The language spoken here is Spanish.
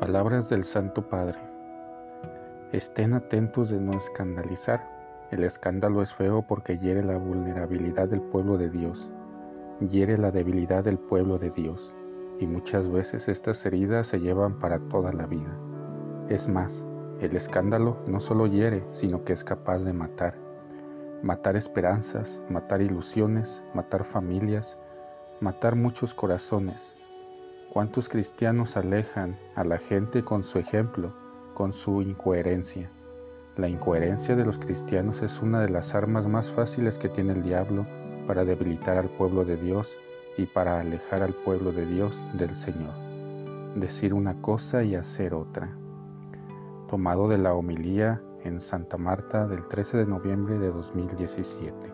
Palabras del Santo Padre. Estén atentos de no escandalizar. El escándalo es feo porque hiere la vulnerabilidad del pueblo de Dios, hiere la debilidad del pueblo de Dios, y muchas veces estas heridas se llevan para toda la vida. Es más, el escándalo no solo hiere, sino que es capaz de matar. Matar esperanzas, matar ilusiones, matar familias, matar muchos corazones, ¿Cuántos cristianos alejan a la gente con su ejemplo, con su incoherencia? La incoherencia de los cristianos es una de las armas más fáciles que tiene el diablo para debilitar al pueblo de Dios y para alejar al pueblo de Dios del Señor. Decir una cosa y hacer otra. Tomado de la homilía en Santa Marta del 13 de noviembre de 2017.